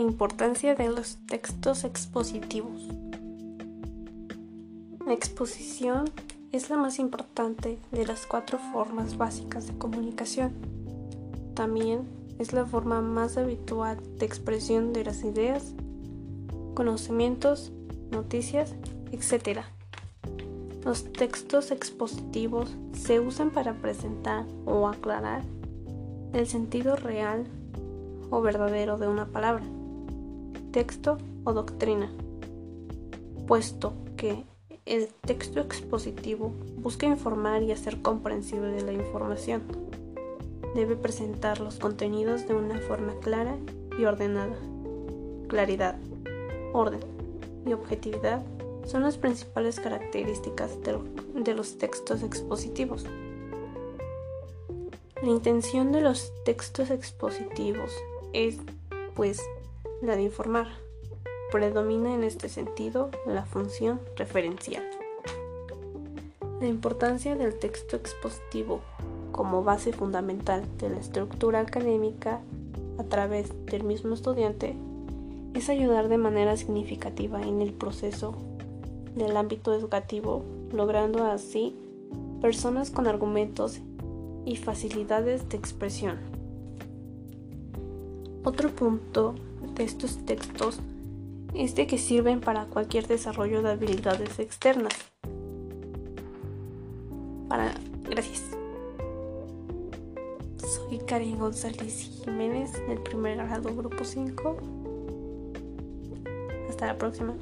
importancia de los textos expositivos. La exposición es la más importante de las cuatro formas básicas de comunicación. También es la forma más habitual de expresión de las ideas, conocimientos, noticias, etc. Los textos expositivos se usan para presentar o aclarar el sentido real o verdadero de una palabra, texto o doctrina, puesto que el texto expositivo busca informar y hacer comprensible de la información. Debe presentar los contenidos de una forma clara y ordenada. Claridad, orden y objetividad son las principales características de, los textos expositivos. La intención de los textos expositivos es, pues, la de informar. Predomina en este sentido la función referencial. La importancia del texto expositivo como base fundamental de la estructura académica a través del mismo estudiante es ayudar de manera significativa en el proceso del ámbito educativo, logrando así personas con argumentos y facilidades de expresión. Otro punto de estos textos es de que sirven para cualquier desarrollo de habilidades externas. Para gracias. Soy Karen González Jiménez del primer grado grupo 5. Hasta la próxima.